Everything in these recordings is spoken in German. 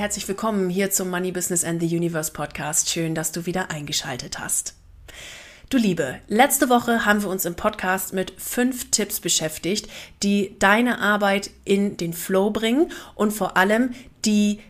Herzlich willkommen hier zum Money Business and the Universe Podcast. Schön, dass du wieder eingeschaltet hast. Du Liebe, letzte Woche haben wir uns im Podcast mit fünf Tipps beschäftigt, die deine Arbeit in den Flow bringen und vor allem die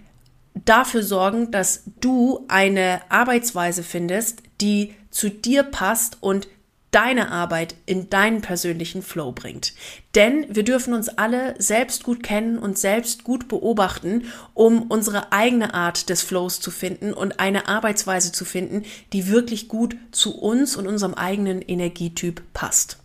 dafür sorgen, dass du eine Arbeitsweise findest, die zu dir passt und deine Arbeit in deinen persönlichen Flow bringt. Denn wir dürfen uns alle selbst gut kennen und selbst gut beobachten, um unsere eigene Art des Flows zu finden und eine Arbeitsweise zu finden, die wirklich gut zu uns und unserem eigenen Energietyp passt.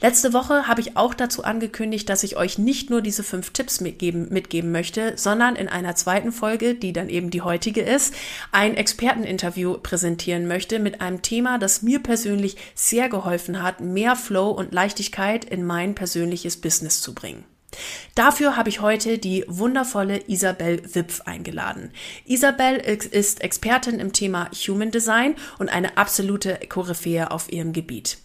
Letzte Woche habe ich auch dazu angekündigt, dass ich euch nicht nur diese fünf Tipps mitgeben, mitgeben möchte, sondern in einer zweiten Folge, die dann eben die heutige ist, ein Experteninterview präsentieren möchte mit einem Thema, das mir persönlich sehr geholfen hat, mehr Flow und Leichtigkeit in mein persönliches Business zu bringen. Dafür habe ich heute die wundervolle Isabel Wipf eingeladen. Isabel ist Expertin im Thema Human Design und eine absolute Koryphäe auf ihrem Gebiet.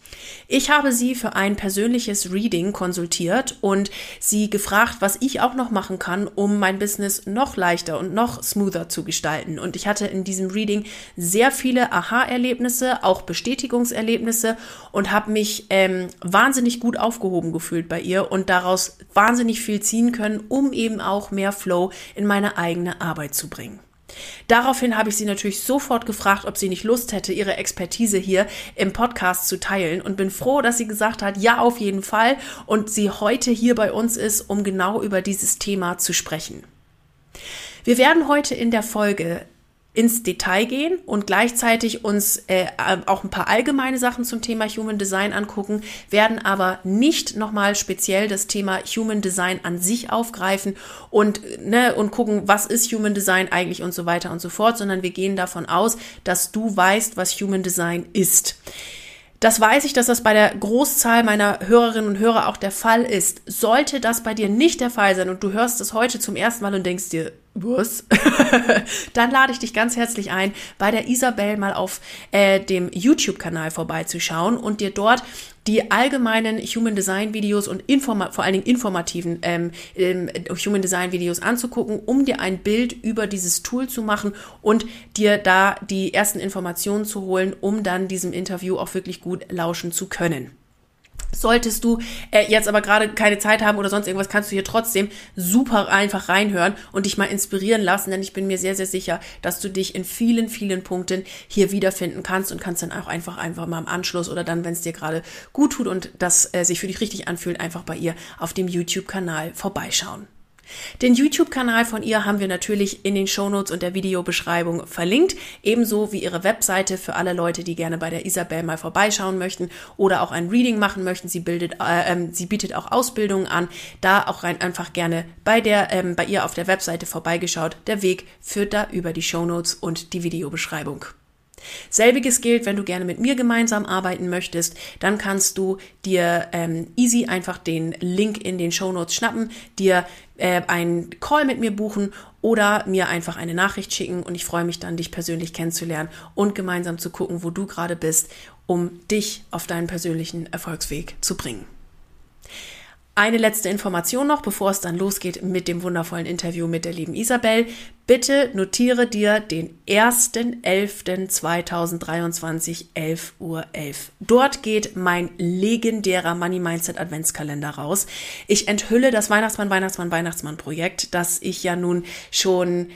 Ich habe sie für ein persönliches Reading konsultiert und sie gefragt, was ich auch noch machen kann, um mein Business noch leichter und noch smoother zu gestalten. Und ich hatte in diesem Reading sehr viele Aha-Erlebnisse, auch Bestätigungserlebnisse und habe mich ähm, wahnsinnig gut aufgehoben gefühlt bei ihr und daraus wahnsinnig viel ziehen können, um eben auch mehr Flow in meine eigene Arbeit zu bringen. Daraufhin habe ich sie natürlich sofort gefragt, ob sie nicht Lust hätte, ihre Expertise hier im Podcast zu teilen und bin froh, dass sie gesagt hat, ja, auf jeden Fall und sie heute hier bei uns ist, um genau über dieses Thema zu sprechen. Wir werden heute in der Folge ins Detail gehen und gleichzeitig uns äh, auch ein paar allgemeine Sachen zum Thema Human Design angucken, werden aber nicht nochmal speziell das Thema Human Design an sich aufgreifen und, ne, und gucken, was ist Human Design eigentlich und so weiter und so fort, sondern wir gehen davon aus, dass du weißt, was Human Design ist. Das weiß ich, dass das bei der Großzahl meiner Hörerinnen und Hörer auch der Fall ist. Sollte das bei dir nicht der Fall sein und du hörst es heute zum ersten Mal und denkst dir, was? Dann lade ich dich ganz herzlich ein, bei der Isabel mal auf äh, dem YouTube-Kanal vorbeizuschauen und dir dort die allgemeinen Human Design Videos und informa vor allen Dingen informativen ähm, ähm, Human Design Videos anzugucken, um dir ein Bild über dieses Tool zu machen und dir da die ersten Informationen zu holen, um dann diesem Interview auch wirklich gut lauschen zu können. Solltest du äh, jetzt aber gerade keine Zeit haben oder sonst irgendwas, kannst du hier trotzdem super einfach reinhören und dich mal inspirieren lassen, denn ich bin mir sehr, sehr sicher, dass du dich in vielen, vielen Punkten hier wiederfinden kannst und kannst dann auch einfach, einfach mal im Anschluss oder dann, wenn es dir gerade gut tut und das äh, sich für dich richtig anfühlt, einfach bei ihr auf dem YouTube-Kanal vorbeischauen. Den YouTube-Kanal von ihr haben wir natürlich in den Shownotes und der Videobeschreibung verlinkt, ebenso wie ihre Webseite für alle Leute, die gerne bei der Isabel mal vorbeischauen möchten oder auch ein Reading machen möchten. Sie bildet, äh, ähm, sie bietet auch Ausbildungen an. Da auch rein einfach gerne bei der, ähm, bei ihr auf der Webseite vorbeigeschaut. Der Weg führt da über die Shownotes und die Videobeschreibung. Selbiges gilt, wenn du gerne mit mir gemeinsam arbeiten möchtest, dann kannst du dir ähm, easy einfach den Link in den Show Notes schnappen, dir äh, einen Call mit mir buchen oder mir einfach eine Nachricht schicken und ich freue mich dann, dich persönlich kennenzulernen und gemeinsam zu gucken, wo du gerade bist, um dich auf deinen persönlichen Erfolgsweg zu bringen. Eine letzte Information noch, bevor es dann losgeht mit dem wundervollen Interview mit der lieben Isabel. Bitte notiere dir den 1.11.2023, 11 Uhr 11. Dort geht mein legendärer Money Mindset Adventskalender raus. Ich enthülle das Weihnachtsmann, Weihnachtsmann, Weihnachtsmann Projekt, das ich ja nun schon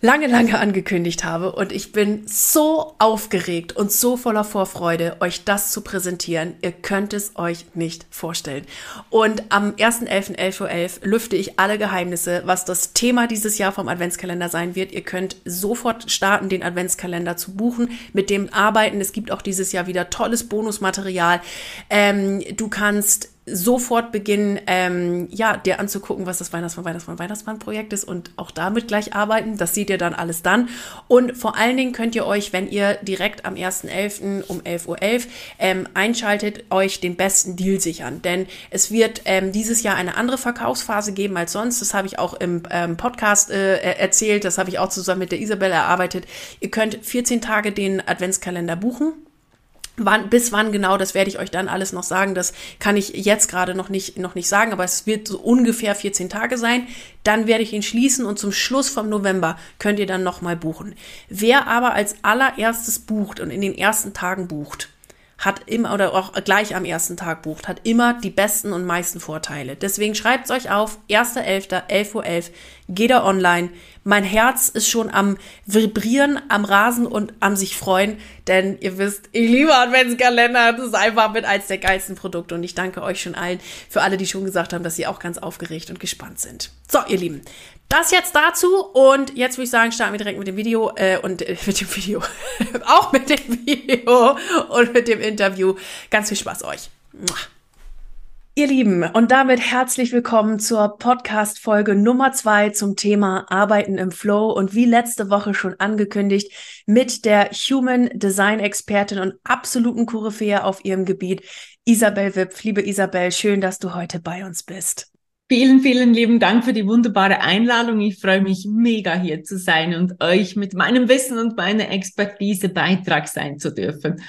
lange, lange angekündigt habe. Und ich bin so aufgeregt und so voller Vorfreude, euch das zu präsentieren. Ihr könnt es euch nicht vorstellen. Und am 1.11.11 .11 Uhr 11 lüfte ich alle Geheimnisse, was das Thema dieses Jahr vom Adventskalender sein wird. Ihr könnt sofort starten, den Adventskalender zu buchen, mit dem arbeiten. Es gibt auch dieses Jahr wieder tolles Bonusmaterial. Ähm, du kannst sofort beginnen, ähm, ja, dir anzugucken, was das Weihnachtsmann, Weihnachtsmann, Weihnachtsmann-Projekt ist und auch damit gleich arbeiten. Das seht ihr dann alles dann. Und vor allen Dingen könnt ihr euch, wenn ihr direkt am 1.11. um 11.11 Uhr .11, ähm, einschaltet, euch den besten Deal sichern. Denn es wird ähm, dieses Jahr eine andere Verkaufsphase geben als sonst. Das habe ich auch im ähm, Podcast äh, erzählt. Das habe ich auch zusammen mit der Isabel erarbeitet. Ihr könnt 14 Tage den Adventskalender buchen Wann, bis wann genau, das werde ich euch dann alles noch sagen. Das kann ich jetzt gerade noch nicht, noch nicht sagen, aber es wird so ungefähr 14 Tage sein. Dann werde ich ihn schließen und zum Schluss vom November könnt ihr dann nochmal buchen. Wer aber als allererstes bucht und in den ersten Tagen bucht, hat immer oder auch gleich am ersten Tag bucht, hat immer die besten und meisten Vorteile. Deswegen schreibt es euch auf, 1.11., 11.11 Uhr, geht er online. Mein Herz ist schon am Vibrieren, am Rasen und am sich freuen, denn ihr wisst, ich liebe Adventskalender. Das ist einfach mit eins der geilsten Produkte und ich danke euch schon allen für alle, die schon gesagt haben, dass sie auch ganz aufgeregt und gespannt sind. So, ihr Lieben, das jetzt dazu und jetzt würde ich sagen, starten wir direkt mit dem Video äh, und äh, mit dem Video, auch mit dem Video und mit dem Interview. Ganz viel Spaß euch. Ihr Lieben, und damit herzlich willkommen zur Podcast-Folge Nummer zwei zum Thema Arbeiten im Flow und wie letzte Woche schon angekündigt mit der Human Design Expertin und absoluten Koryphäe auf ihrem Gebiet, Isabel Wipf. Liebe Isabel, schön, dass du heute bei uns bist. Vielen, vielen lieben Dank für die wunderbare Einladung. Ich freue mich mega hier zu sein und euch mit meinem Wissen und meiner Expertise Beitrag sein zu dürfen.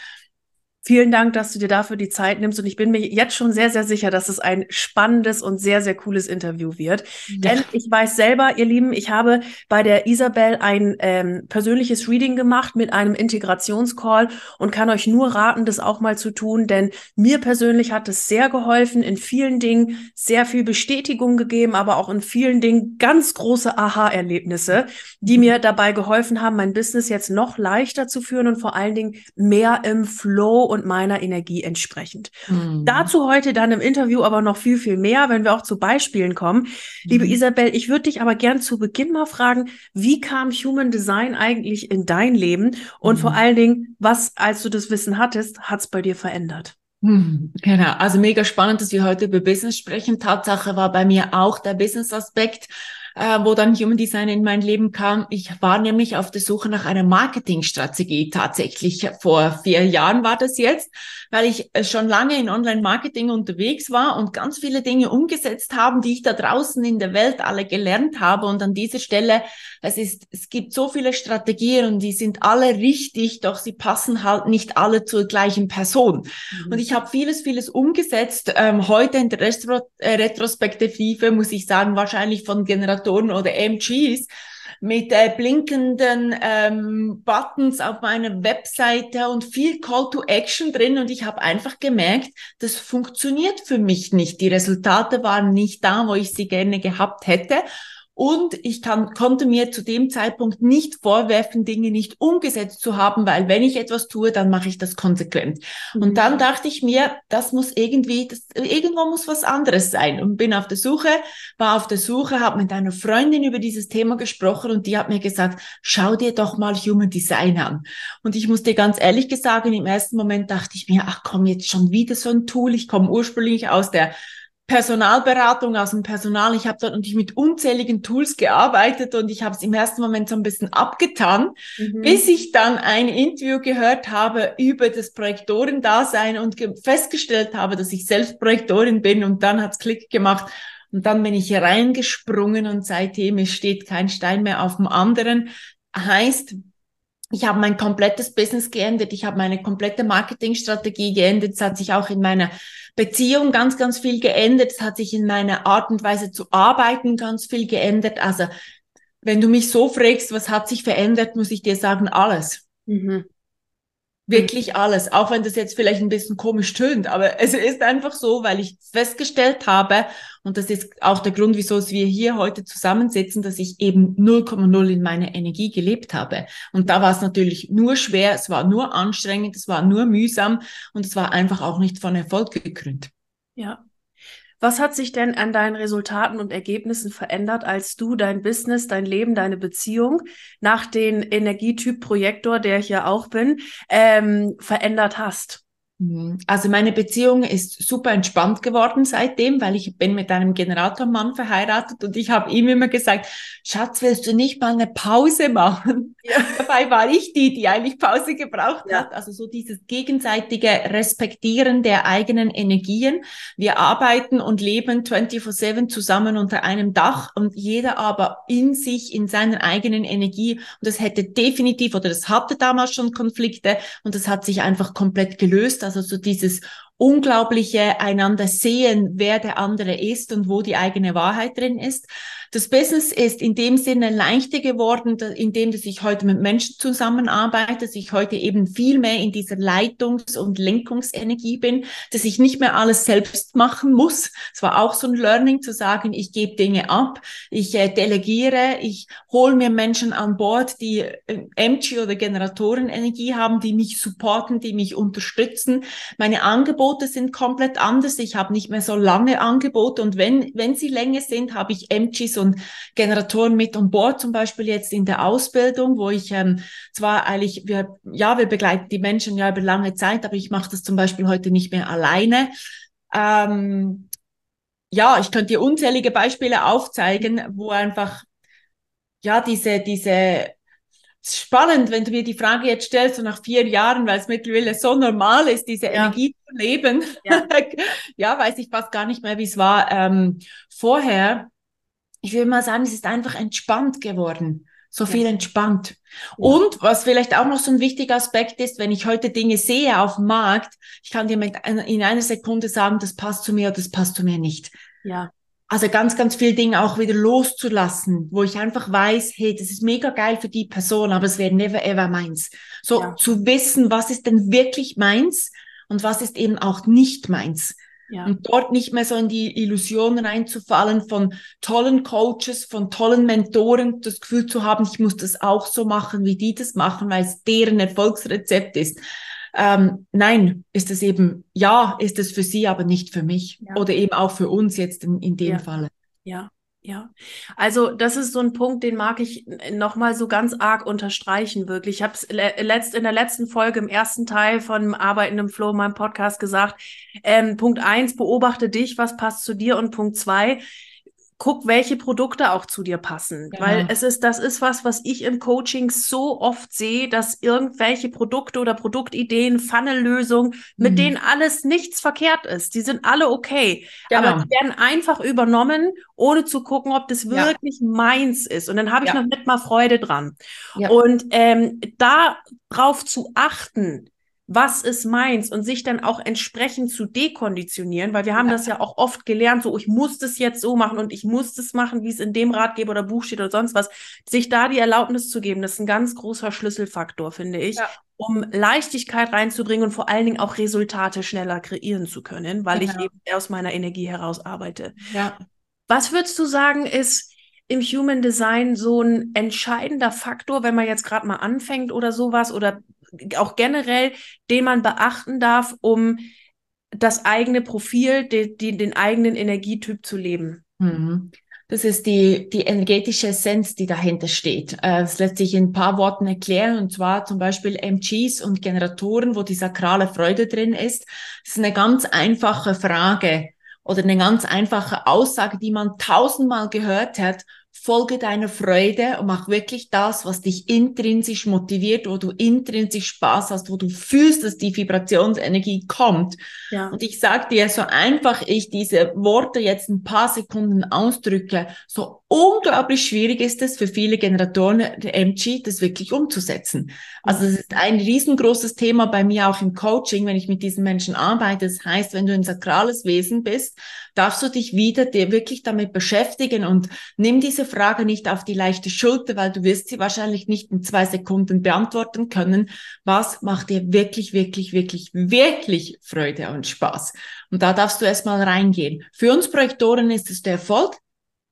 Vielen Dank, dass du dir dafür die Zeit nimmst. Und ich bin mir jetzt schon sehr, sehr sicher, dass es ein spannendes und sehr, sehr cooles Interview wird. Ja. Denn ich weiß selber, ihr Lieben, ich habe bei der Isabel ein ähm, persönliches Reading gemacht mit einem Integrationscall und kann euch nur raten, das auch mal zu tun. Denn mir persönlich hat es sehr geholfen, in vielen Dingen sehr viel Bestätigung gegeben, aber auch in vielen Dingen ganz große Aha-Erlebnisse, die mir dabei geholfen haben, mein Business jetzt noch leichter zu führen und vor allen Dingen mehr im Flow und meiner Energie entsprechend. Mhm. Dazu heute dann im Interview aber noch viel, viel mehr, wenn wir auch zu Beispielen kommen. Mhm. Liebe Isabel, ich würde dich aber gern zu Beginn mal fragen, wie kam Human Design eigentlich in dein Leben? Und mhm. vor allen Dingen, was, als du das Wissen hattest, hat es bei dir verändert? Hm, genau, also mega spannend, dass wir heute über Business sprechen. Tatsache war bei mir auch der Business-Aspekt äh, wo dann Human Design in mein Leben kam. Ich war nämlich auf der Suche nach einer Marketingstrategie tatsächlich. Vor vier Jahren war das jetzt, weil ich äh, schon lange in Online-Marketing unterwegs war und ganz viele Dinge umgesetzt haben, die ich da draußen in der Welt alle gelernt habe. Und an dieser Stelle, es ist, es gibt so viele Strategien und die sind alle richtig, doch sie passen halt nicht alle zur gleichen Person. Mhm. Und ich habe vieles, vieles umgesetzt. Ähm, heute in der Retro äh, Retrospektive muss ich sagen, wahrscheinlich von Generation Generatoren oder MGs mit äh, blinkenden ähm, Buttons auf meiner Webseite und viel Call to Action drin. Und ich habe einfach gemerkt, das funktioniert für mich nicht. Die Resultate waren nicht da, wo ich sie gerne gehabt hätte und ich kann, konnte mir zu dem Zeitpunkt nicht vorwerfen, Dinge nicht umgesetzt zu haben, weil wenn ich etwas tue, dann mache ich das konsequent. Mhm. Und dann dachte ich mir, das muss irgendwie, das, irgendwo muss was anderes sein. Und bin auf der Suche, war auf der Suche, habe mit einer Freundin über dieses Thema gesprochen und die hat mir gesagt, schau dir doch mal Human Design an. Und ich muss dir ganz ehrlich sagen, im ersten Moment dachte ich mir, ach komm, jetzt schon wieder so ein Tool. Ich komme ursprünglich aus der Personalberatung aus dem Personal. Ich habe dort natürlich mit unzähligen Tools gearbeitet und ich habe es im ersten Moment so ein bisschen abgetan, mhm. bis ich dann ein Interview gehört habe über das Projektorendasein und festgestellt habe, dass ich selbst Projektorin bin und dann hat's Klick gemacht und dann bin ich reingesprungen und seitdem es steht kein Stein mehr auf dem anderen. Heißt, ich habe mein komplettes Business geändert, ich habe meine komplette Marketingstrategie geändert, es hat sich auch in meiner Beziehung ganz, ganz viel geändert, es hat sich in meiner Art und Weise zu arbeiten ganz viel geändert. Also wenn du mich so fragst, was hat sich verändert, muss ich dir sagen, alles. Mhm. Wirklich alles, auch wenn das jetzt vielleicht ein bisschen komisch tönt, aber es ist einfach so, weil ich festgestellt habe, und das ist auch der Grund, wieso wir hier heute zusammensitzen, dass ich eben 0,0 in meiner Energie gelebt habe. Und da war es natürlich nur schwer, es war nur anstrengend, es war nur mühsam und es war einfach auch nicht von Erfolg gekrönt. Ja, was hat sich denn an deinen Resultaten und Ergebnissen verändert, als du dein Business, dein Leben, deine Beziehung nach den Energietyp Projektor, der ich ja auch bin, ähm, verändert hast? Mhm. Also meine Beziehung ist super entspannt geworden seitdem, weil ich bin mit einem Generatormann verheiratet und ich habe ihm immer gesagt, Schatz, willst du nicht mal eine Pause machen? Ja. Dabei war ich die, die eigentlich Pause gebraucht ja. hat. Also so dieses gegenseitige Respektieren der eigenen Energien. Wir arbeiten und leben 24-7 zusammen unter einem Dach und jeder aber in sich, in seiner eigenen Energie. Und das hätte definitiv oder das hatte damals schon Konflikte und das hat sich einfach komplett gelöst also so dieses unglaubliche einander sehen, wer der andere ist und wo die eigene Wahrheit drin ist. Das Business ist in dem Sinne leichter geworden, indem dass ich heute mit Menschen zusammenarbeite, dass ich heute eben viel mehr in dieser Leitungs- und Lenkungsenergie bin, dass ich nicht mehr alles selbst machen muss. Es war auch so ein Learning zu sagen, ich gebe Dinge ab, ich äh, delegiere, ich hole mir Menschen an Bord, die äh, MG oder Generatorenenergie haben, die mich supporten, die mich unterstützen. Meine Angebote sind komplett anders. Ich habe nicht mehr so lange Angebote und wenn, wenn sie länger sind, habe ich MGs und Generatoren mit on Bord, zum Beispiel jetzt in der Ausbildung, wo ich ähm, zwar eigentlich, wir, ja, wir begleiten die Menschen ja über lange Zeit, aber ich mache das zum Beispiel heute nicht mehr alleine. Ähm, ja, ich könnte dir unzählige Beispiele aufzeigen, wo einfach ja diese diese spannend, wenn du mir die Frage jetzt stellst, so nach vier Jahren, weil es mittlerweile so normal ist, diese ja. Energie zu leben. Ja. ja, weiß ich fast gar nicht mehr, wie es war ähm, vorher ich würde mal sagen, es ist einfach entspannt geworden. So viel ja. entspannt. Und was vielleicht auch noch so ein wichtiger Aspekt ist, wenn ich heute Dinge sehe auf dem Markt, ich kann dir mit, in einer Sekunde sagen, das passt zu mir oder das passt zu mir nicht. Ja. Also ganz, ganz viel Dinge auch wieder loszulassen, wo ich einfach weiß, hey, das ist mega geil für die Person, aber es wäre never ever meins. So ja. zu wissen, was ist denn wirklich meins und was ist eben auch nicht meins. Ja. Und dort nicht mehr so in die Illusion reinzufallen von tollen Coaches, von tollen Mentoren, das Gefühl zu haben, ich muss das auch so machen, wie die das machen, weil es deren Erfolgsrezept ist. Ähm, nein, ist es eben, ja, ist es für sie, aber nicht für mich. Ja. Oder eben auch für uns jetzt in, in dem ja. Falle. Ja, ja, also das ist so ein Punkt, den mag ich nochmal so ganz arg unterstreichen, wirklich. Ich habe es letzt, in der letzten Folge im ersten Teil von Arbeiten im Flow, meinem Podcast, gesagt. Ähm, Punkt eins, beobachte dich, was passt zu dir. Und Punkt zwei, guck, welche Produkte auch zu dir passen. Genau. Weil es ist, das ist was, was ich im Coaching so oft sehe, dass irgendwelche Produkte oder Produktideen, Funnellösungen, mhm. mit denen alles nichts verkehrt ist. Die sind alle okay. Genau. Aber die werden einfach übernommen, ohne zu gucken, ob das wirklich ja. meins ist. Und dann habe ich ja. noch nicht mal Freude dran. Ja. Und ähm, darauf zu achten, was ist meins und sich dann auch entsprechend zu dekonditionieren, weil wir haben ja. das ja auch oft gelernt, so ich muss das jetzt so machen und ich muss das machen, wie es in dem Ratgeber oder Buch steht oder sonst was, sich da die Erlaubnis zu geben, das ist ein ganz großer Schlüsselfaktor, finde ich, ja. um Leichtigkeit reinzubringen und vor allen Dingen auch Resultate schneller kreieren zu können, weil genau. ich eben aus meiner Energie heraus arbeite. Ja. Was würdest du sagen, ist im Human Design so ein entscheidender Faktor, wenn man jetzt gerade mal anfängt oder sowas oder auch generell, den man beachten darf, um das eigene Profil, die, die, den eigenen Energietyp zu leben? Mhm. Das ist die, die energetische Essenz, die dahinter steht. Äh, das lässt sich in ein paar Worten erklären, und zwar zum Beispiel MGs und Generatoren, wo die sakrale Freude drin ist. Das ist eine ganz einfache Frage oder eine ganz einfache Aussage, die man tausendmal gehört hat folge deiner Freude und mach wirklich das, was dich intrinsisch motiviert, wo du intrinsisch Spaß hast, wo du fühlst, dass die Vibrationsenergie kommt. Ja. Und ich sag dir, so einfach ich diese Worte jetzt ein paar Sekunden ausdrücke, so unglaublich schwierig ist es für viele Generatoren der MG, das wirklich umzusetzen. Also das ist ein riesengroßes Thema bei mir auch im Coaching, wenn ich mit diesen Menschen arbeite. Das heißt, wenn du ein sakrales Wesen bist, darfst du dich wieder dir wirklich damit beschäftigen und nimm diese Frage nicht auf die leichte Schulter, weil du wirst sie wahrscheinlich nicht in zwei Sekunden beantworten können. Was macht dir wirklich, wirklich, wirklich, wirklich Freude und Spaß? Und da darfst du erstmal reingehen. Für uns Projektoren ist es der Erfolg.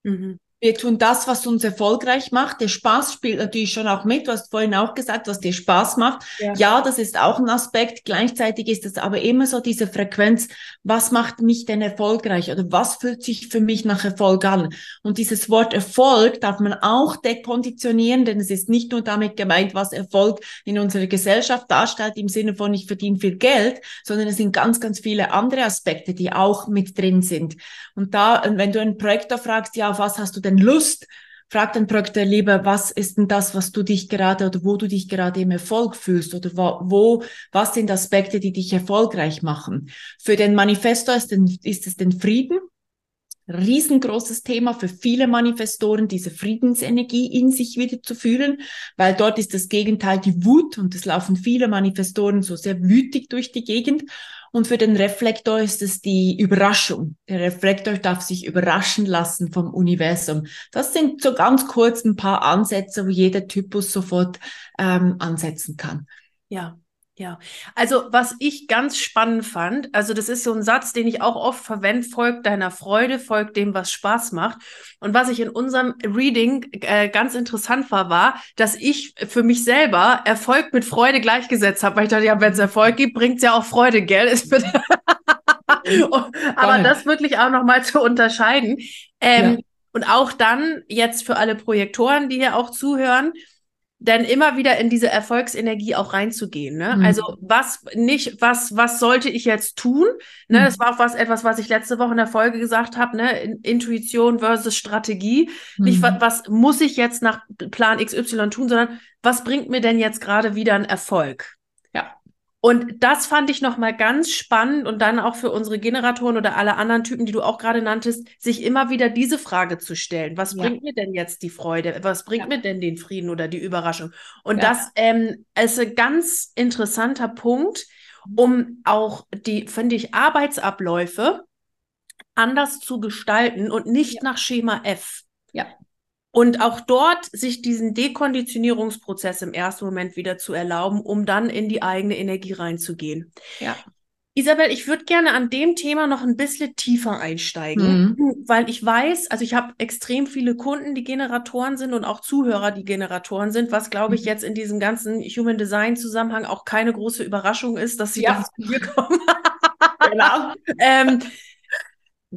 Mhm. Wir tun das, was uns erfolgreich macht. Der Spaß spielt natürlich schon auch mit. Du hast vorhin auch gesagt, was dir Spaß macht. Ja, ja das ist auch ein Aspekt. Gleichzeitig ist es aber immer so diese Frequenz. Was macht mich denn erfolgreich? Oder was fühlt sich für mich nach Erfolg an? Und dieses Wort Erfolg darf man auch dekonditionieren, denn es ist nicht nur damit gemeint, was Erfolg in unserer Gesellschaft darstellt, im Sinne von ich verdiene viel Geld, sondern es sind ganz, ganz viele andere Aspekte, die auch mit drin sind. Und da, wenn du einen Projektor fragst, ja, auf was hast du denn denn Lust? Frag den Projektor lieber, was ist denn das, was du dich gerade oder wo du dich gerade im Erfolg fühlst oder wo, wo was sind Aspekte, die dich erfolgreich machen? Für den Manifestor ist, den, ist es den Frieden. Riesengroßes Thema für viele Manifestoren, diese Friedensenergie in sich wieder zu fühlen, weil dort ist das Gegenteil die Wut und es laufen viele Manifestoren so sehr wütig durch die Gegend. Und für den Reflektor ist es die Überraschung. Der Reflektor darf sich überraschen lassen vom Universum. Das sind so ganz kurz ein paar Ansätze, wo jeder Typus sofort ähm, ansetzen kann. Ja, ja, also was ich ganz spannend fand, also das ist so ein Satz, den ich auch oft verwende, folgt deiner Freude, folgt dem, was Spaß macht. Und was ich in unserem Reading äh, ganz interessant war, war, dass ich für mich selber Erfolg mit Freude gleichgesetzt habe, weil ich dachte, ja, wenn es Erfolg gibt, bringt es ja auch Freude, gell? aber das wirklich auch nochmal zu unterscheiden. Ähm, ja. Und auch dann jetzt für alle Projektoren, die hier auch zuhören, dann immer wieder in diese Erfolgsenergie auch reinzugehen. Ne? Mhm. Also was nicht, was, was sollte ich jetzt tun? Ne? Mhm. Das war auch was, etwas, was ich letzte Woche in der Folge gesagt habe, ne? Intuition versus Strategie. Mhm. Nicht, was, was muss ich jetzt nach Plan XY tun, sondern was bringt mir denn jetzt gerade wieder einen Erfolg? Und das fand ich nochmal ganz spannend und dann auch für unsere Generatoren oder alle anderen Typen, die du auch gerade nanntest, sich immer wieder diese Frage zu stellen. Was ja. bringt mir denn jetzt die Freude? Was bringt ja. mir denn den Frieden oder die Überraschung? Und ja. das ähm, ist ein ganz interessanter Punkt, um auch die, finde ich, Arbeitsabläufe anders zu gestalten und nicht nach Schema F. Ja. Und auch dort sich diesen Dekonditionierungsprozess im ersten Moment wieder zu erlauben, um dann in die eigene Energie reinzugehen. Ja. Isabel, ich würde gerne an dem Thema noch ein bisschen tiefer einsteigen, mhm. weil ich weiß, also ich habe extrem viele Kunden, die Generatoren sind und auch Zuhörer, die Generatoren sind, was glaube ich mhm. jetzt in diesem ganzen Human Design Zusammenhang auch keine große Überraschung ist, dass sie ja. zu mir kommen. genau. ähm,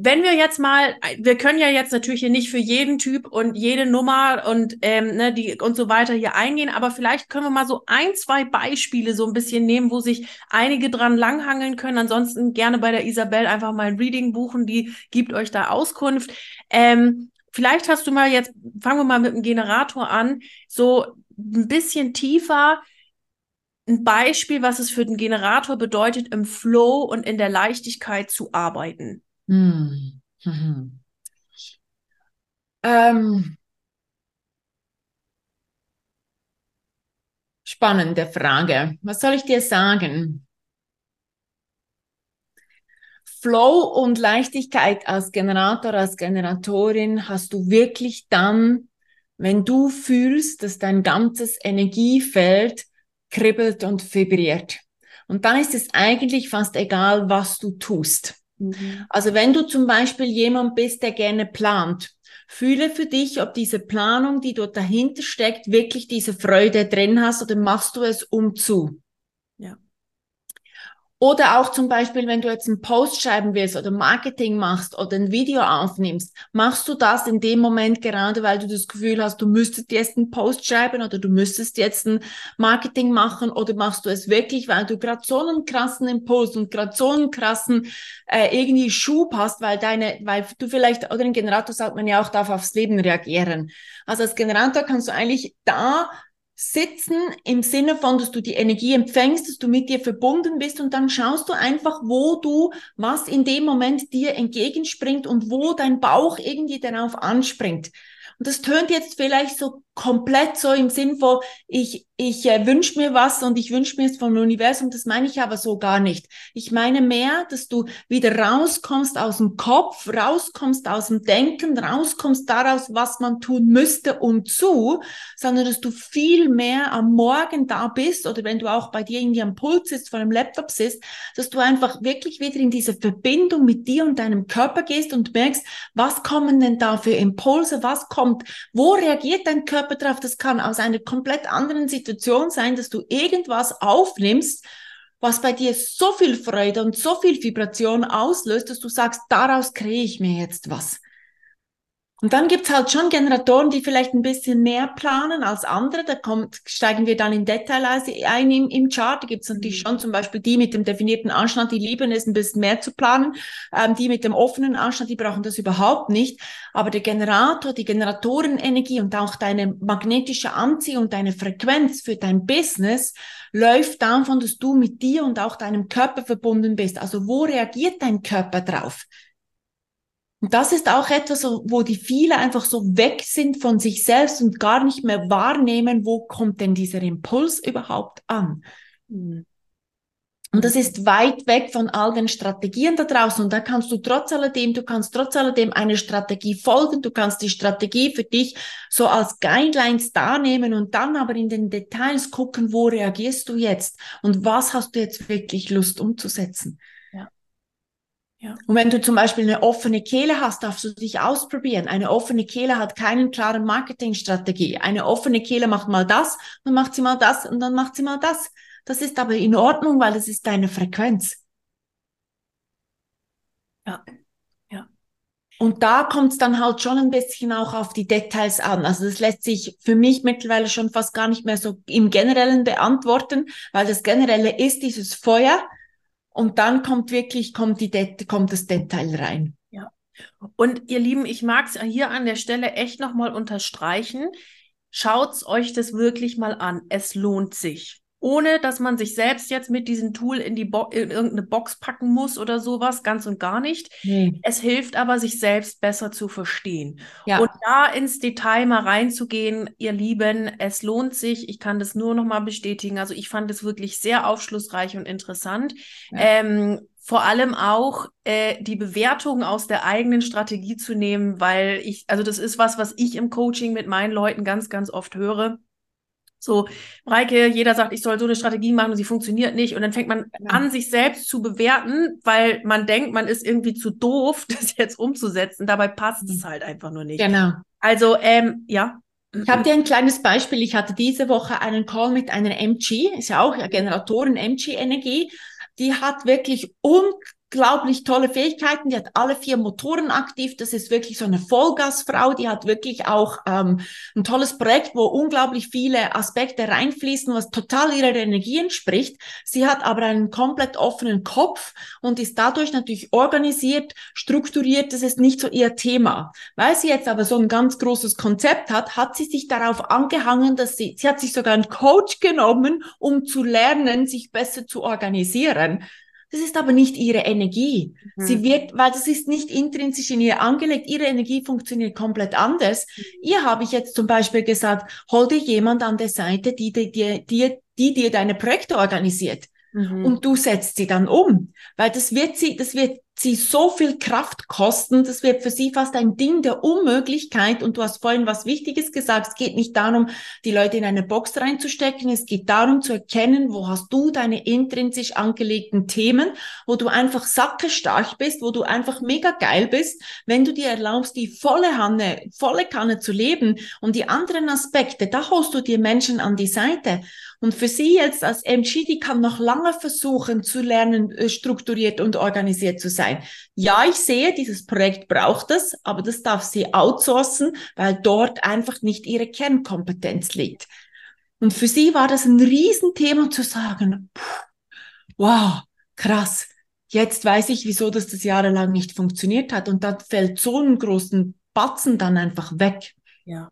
wenn wir jetzt mal, wir können ja jetzt natürlich hier nicht für jeden Typ und jede Nummer und ähm, ne, die und so weiter hier eingehen, aber vielleicht können wir mal so ein, zwei Beispiele so ein bisschen nehmen, wo sich einige dran langhangeln können. Ansonsten gerne bei der Isabel einfach mal ein Reading buchen, die gibt euch da Auskunft. Ähm, vielleicht hast du mal jetzt, fangen wir mal mit dem Generator an, so ein bisschen tiefer ein Beispiel, was es für den Generator bedeutet, im Flow und in der Leichtigkeit zu arbeiten. Hm. Mhm. Ähm, spannende Frage. Was soll ich dir sagen? Flow und Leichtigkeit als Generator, als Generatorin hast du wirklich dann, wenn du fühlst, dass dein ganzes Energiefeld kribbelt und vibriert. Und dann ist es eigentlich fast egal, was du tust. Mhm. Also wenn du zum Beispiel jemand bist, der gerne plant, fühle für dich, ob diese Planung, die dort dahinter steckt, wirklich diese Freude drin hast oder machst du es um zu. Oder auch zum Beispiel, wenn du jetzt einen Post schreiben willst oder Marketing machst oder ein Video aufnimmst, machst du das in dem Moment gerade, weil du das Gefühl hast, du müsstest jetzt einen Post schreiben oder du müsstest jetzt ein Marketing machen oder machst du es wirklich, weil du gerade so einen krassen Impuls und gerade so einen krassen äh, irgendwie Schub hast, weil deine, weil du vielleicht, oder ein Generator sagt man ja auch, darf aufs Leben reagieren. Also als Generator kannst du eigentlich da sitzen im Sinne von, dass du die Energie empfängst, dass du mit dir verbunden bist und dann schaust du einfach, wo du, was in dem Moment dir entgegenspringt und wo dein Bauch irgendwie darauf anspringt. Und das tönt jetzt vielleicht so komplett so im Sinn von, ich, ich äh, wünsche mir was und ich wünsche mir es vom Universum, das meine ich aber so gar nicht. Ich meine mehr, dass du wieder rauskommst aus dem Kopf, rauskommst aus dem Denken, rauskommst daraus, was man tun müsste und zu, sondern dass du viel mehr am Morgen da bist oder wenn du auch bei dir irgendwie am Puls sitzt, vor einem Laptop sitzt, dass du einfach wirklich wieder in diese Verbindung mit dir und deinem Körper gehst und merkst, was kommen denn da für Impulse, was kommt, wo reagiert dein Körper drauf? Das kann aus einer komplett anderen Situation sein, dass du irgendwas aufnimmst, was bei dir so viel Freude und so viel Vibration auslöst, dass du sagst, daraus kreiere ich mir jetzt was. Und dann gibt's halt schon Generatoren, die vielleicht ein bisschen mehr planen als andere. Da kommt, steigen wir dann in Detail ein im, im Chart. Da gibt's natürlich mhm. schon zum Beispiel die mit dem definierten Anstand, die lieben es ein bisschen mehr zu planen. Ähm, die mit dem offenen Anstand, die brauchen das überhaupt nicht. Aber der Generator, die Generatorenenergie und auch deine magnetische Anziehung, deine Frequenz für dein Business läuft davon, dass du mit dir und auch deinem Körper verbunden bist. Also wo reagiert dein Körper drauf? Und das ist auch etwas, wo die viele einfach so weg sind von sich selbst und gar nicht mehr wahrnehmen, wo kommt denn dieser Impuls überhaupt an. Mhm. Und das ist weit weg von all den Strategien da draußen. Und da kannst du trotz alledem, du kannst trotz alledem eine Strategie folgen. Du kannst die Strategie für dich so als Guidelines darnehmen und dann aber in den Details gucken, wo reagierst du jetzt und was hast du jetzt wirklich Lust umzusetzen. Ja. Und wenn du zum Beispiel eine offene Kehle hast, darfst du dich ausprobieren. Eine offene Kehle hat keinen klaren Marketingstrategie. Eine offene Kehle macht mal das, dann macht sie mal das und dann macht sie mal das. Das ist aber in Ordnung, weil es ist deine Frequenz. Ja. Ja. Und da kommt es dann halt schon ein bisschen auch auf die Details an. Also das lässt sich für mich mittlerweile schon fast gar nicht mehr so im Generellen beantworten, weil das Generelle ist dieses Feuer und dann kommt wirklich, kommt, die Det kommt das Detail rein. Ja. Und ihr Lieben, ich mag es hier an der Stelle echt nochmal unterstreichen. Schaut euch das wirklich mal an. Es lohnt sich ohne dass man sich selbst jetzt mit diesem Tool in die Bo in irgendeine Box packen muss oder sowas, ganz und gar nicht. Nee. Es hilft aber, sich selbst besser zu verstehen. Ja. Und da ins Detail mal reinzugehen, ihr Lieben, es lohnt sich. Ich kann das nur noch mal bestätigen. Also ich fand es wirklich sehr aufschlussreich und interessant. Ja. Ähm, vor allem auch äh, die Bewertung aus der eigenen Strategie zu nehmen, weil ich, also das ist was, was ich im Coaching mit meinen Leuten ganz, ganz oft höre so, Reike, jeder sagt, ich soll so eine Strategie machen und sie funktioniert nicht. Und dann fängt man genau. an, sich selbst zu bewerten, weil man denkt, man ist irgendwie zu doof, das jetzt umzusetzen. Dabei passt es halt einfach nur nicht. Genau. Also, ähm, ja. Ich habe dir ein kleines Beispiel. Ich hatte diese Woche einen Call mit einer MG, ist ja auch Generatorin MG Energie. Die hat wirklich un unglaublich tolle Fähigkeiten. Die hat alle vier Motoren aktiv. Das ist wirklich so eine Vollgasfrau. Die hat wirklich auch ähm, ein tolles Projekt, wo unglaublich viele Aspekte reinfließen, was total ihrer Energie entspricht. Sie hat aber einen komplett offenen Kopf und ist dadurch natürlich organisiert, strukturiert. Das ist nicht so ihr Thema. Weil sie jetzt aber so ein ganz großes Konzept hat, hat sie sich darauf angehangen, dass sie, sie hat sich sogar einen Coach genommen, um zu lernen, sich besser zu organisieren. Das ist aber nicht ihre Energie. Mhm. Sie wird, weil das ist nicht intrinsisch in ihr angelegt. Ihre Energie funktioniert komplett anders. Mhm. Ihr habe ich jetzt zum Beispiel gesagt, hol dir jemand an der Seite, die, die, die, die, die dir deine Projekte organisiert. Mhm. Und du setzt sie dann um. Weil das wird sie, das wird sie so viel Kraft kosten, das wird für sie fast ein Ding der Unmöglichkeit. Und du hast vorhin was Wichtiges gesagt. Es geht nicht darum, die Leute in eine Box reinzustecken. Es geht darum zu erkennen, wo hast du deine intrinsisch angelegten Themen, wo du einfach sackestark bist, wo du einfach mega geil bist, wenn du dir erlaubst, die volle Hanne, volle Kanne zu leben und die anderen Aspekte, da holst du dir Menschen an die Seite. Und für sie jetzt als MG, die kann noch lange versuchen zu lernen, äh, strukturiert und organisiert zu sein. Ja, ich sehe, dieses Projekt braucht es, aber das darf sie outsourcen, weil dort einfach nicht ihre Kernkompetenz liegt. Und für sie war das ein Riesenthema zu sagen, wow, krass, jetzt weiß ich, wieso das das jahrelang nicht funktioniert hat. Und dann fällt so einen großen Batzen dann einfach weg. Ja.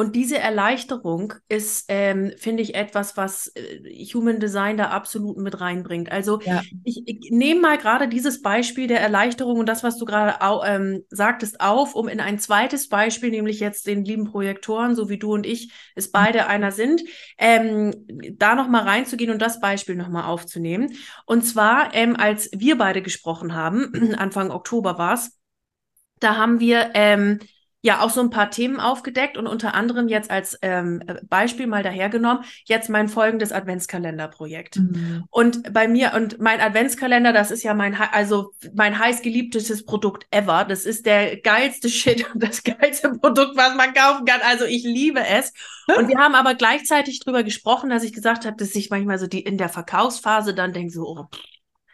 Und diese Erleichterung ist, ähm, finde ich, etwas, was äh, Human Design da absolut mit reinbringt. Also ja. ich, ich nehme mal gerade dieses Beispiel der Erleichterung und das, was du gerade ähm, sagtest, auf, um in ein zweites Beispiel, nämlich jetzt den lieben Projektoren, so wie du und ich es beide einer sind, ähm, da nochmal reinzugehen und das Beispiel nochmal aufzunehmen. Und zwar, ähm, als wir beide gesprochen haben, Anfang Oktober war es, da haben wir ähm, ja auch so ein paar Themen aufgedeckt und unter anderem jetzt als ähm, Beispiel mal dahergenommen, jetzt mein folgendes Adventskalenderprojekt. Mhm. Und bei mir und mein Adventskalender, das ist ja mein, also mein heiß geliebtestes Produkt ever. Das ist der geilste Shit und das geilste Produkt, was man kaufen kann. Also ich liebe es. Und wir haben aber gleichzeitig drüber gesprochen, dass ich gesagt habe, dass ich manchmal so die in der Verkaufsphase dann denke so, oh,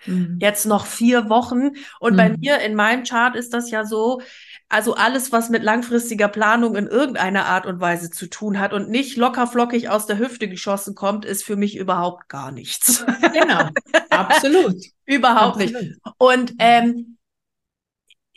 mhm. jetzt noch vier Wochen. Und mhm. bei mir in meinem Chart ist das ja so, also alles, was mit langfristiger Planung in irgendeiner Art und Weise zu tun hat und nicht lockerflockig aus der Hüfte geschossen kommt, ist für mich überhaupt gar nichts. Genau, absolut. überhaupt absolut. nicht. Und ähm,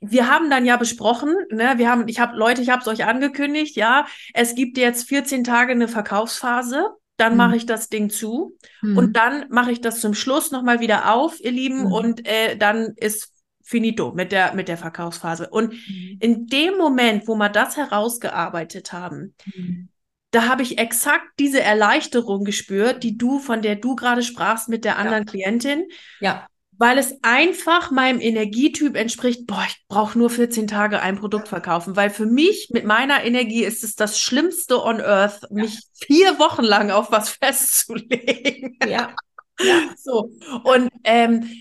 wir haben dann ja besprochen, ne, wir haben, ich habe Leute, ich habe es euch angekündigt, ja, es gibt jetzt 14 Tage eine Verkaufsphase, dann mhm. mache ich das Ding zu mhm. und dann mache ich das zum Schluss nochmal wieder auf, ihr Lieben, mhm. und äh, dann ist finito mit der, mit der Verkaufsphase. Und mhm. in dem Moment, wo wir das herausgearbeitet haben, mhm. da habe ich exakt diese Erleichterung gespürt, die du, von der du gerade sprachst mit der anderen ja. Klientin. Ja. Weil es einfach meinem Energietyp entspricht, boah, ich brauche nur 14 Tage ein Produkt verkaufen. Weil für mich mit meiner Energie ist es das Schlimmste on Earth, ja. mich vier Wochen lang auf was festzulegen. Ja. ja. So. Und ähm,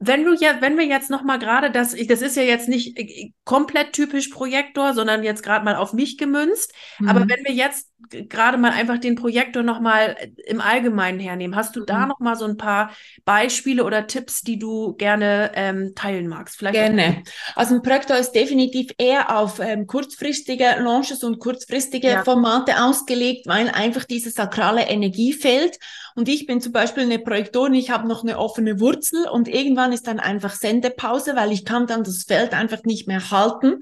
wenn du ja, wenn wir jetzt noch mal gerade das, das ist ja jetzt nicht äh, komplett typisch Projektor, sondern jetzt gerade mal auf mich gemünzt. Mhm. Aber wenn wir jetzt gerade mal einfach den Projektor noch mal äh, im Allgemeinen hernehmen, hast du mhm. da noch mal so ein paar Beispiele oder Tipps, die du gerne ähm, teilen magst? Vielleicht gerne. Also ein Projektor ist definitiv eher auf ähm, kurzfristige Launches und kurzfristige ja. Formate ausgelegt, weil einfach diese sakrale Energie fehlt. Und ich bin zum Beispiel eine Projektorin, ich habe noch eine offene Wurzel und irgendwann ist dann einfach Sendepause, weil ich kann dann das Feld einfach nicht mehr halten.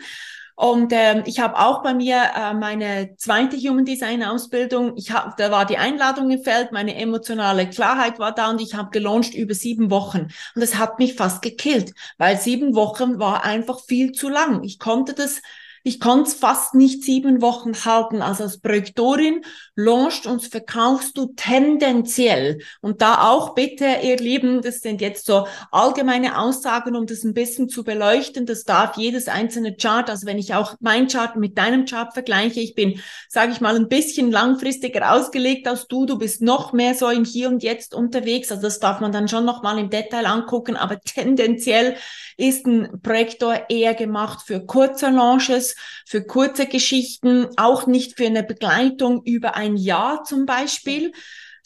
Und ähm, ich habe auch bei mir äh, meine zweite Human Design Ausbildung. Ich hab, da war die Einladung im Feld, meine emotionale Klarheit war da und ich habe gelauncht über sieben Wochen. Und das hat mich fast gekillt, weil sieben Wochen war einfach viel zu lang. Ich konnte das ich konnte es fast nicht sieben Wochen halten. Also als Projektorin launchst und verkaufst du tendenziell. Und da auch bitte, ihr Lieben, das sind jetzt so allgemeine Aussagen, um das ein bisschen zu beleuchten. Das darf jedes einzelne Chart, also wenn ich auch mein Chart mit deinem Chart vergleiche, ich bin, sage ich mal, ein bisschen langfristiger ausgelegt als du. Du bist noch mehr so im Hier und Jetzt unterwegs. Also das darf man dann schon noch mal im Detail angucken. Aber tendenziell ist ein Projektor eher gemacht für kurze Launches, für kurze Geschichten, auch nicht für eine Begleitung über ein Jahr zum Beispiel.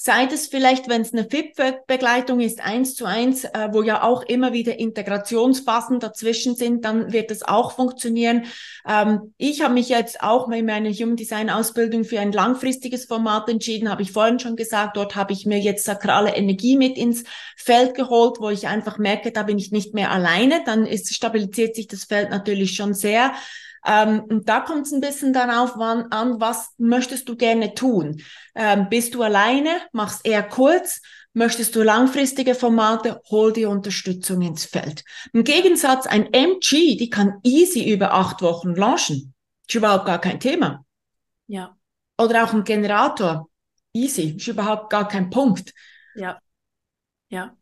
Sei es vielleicht, wenn es eine FIP-Begleitung ist, eins zu eins, äh, wo ja auch immer wieder Integrationsphasen dazwischen sind, dann wird das auch funktionieren. Ähm, ich habe mich jetzt auch in meiner Human Design Ausbildung für ein langfristiges Format entschieden, habe ich vorhin schon gesagt. Dort habe ich mir jetzt sakrale Energie mit ins Feld geholt, wo ich einfach merke, da bin ich nicht mehr alleine. Dann ist, stabilisiert sich das Feld natürlich schon sehr. Ähm, und da kommt es ein bisschen darauf an, was möchtest du gerne tun? Ähm, bist du alleine? Mach's eher kurz. Möchtest du langfristige Formate? Hol die Unterstützung ins Feld. Im Gegensatz, ein MG, die kann easy über acht Wochen launchen. Ist überhaupt gar kein Thema. Ja. Oder auch ein Generator. Easy. Ist überhaupt gar kein Punkt. Ja. Ja.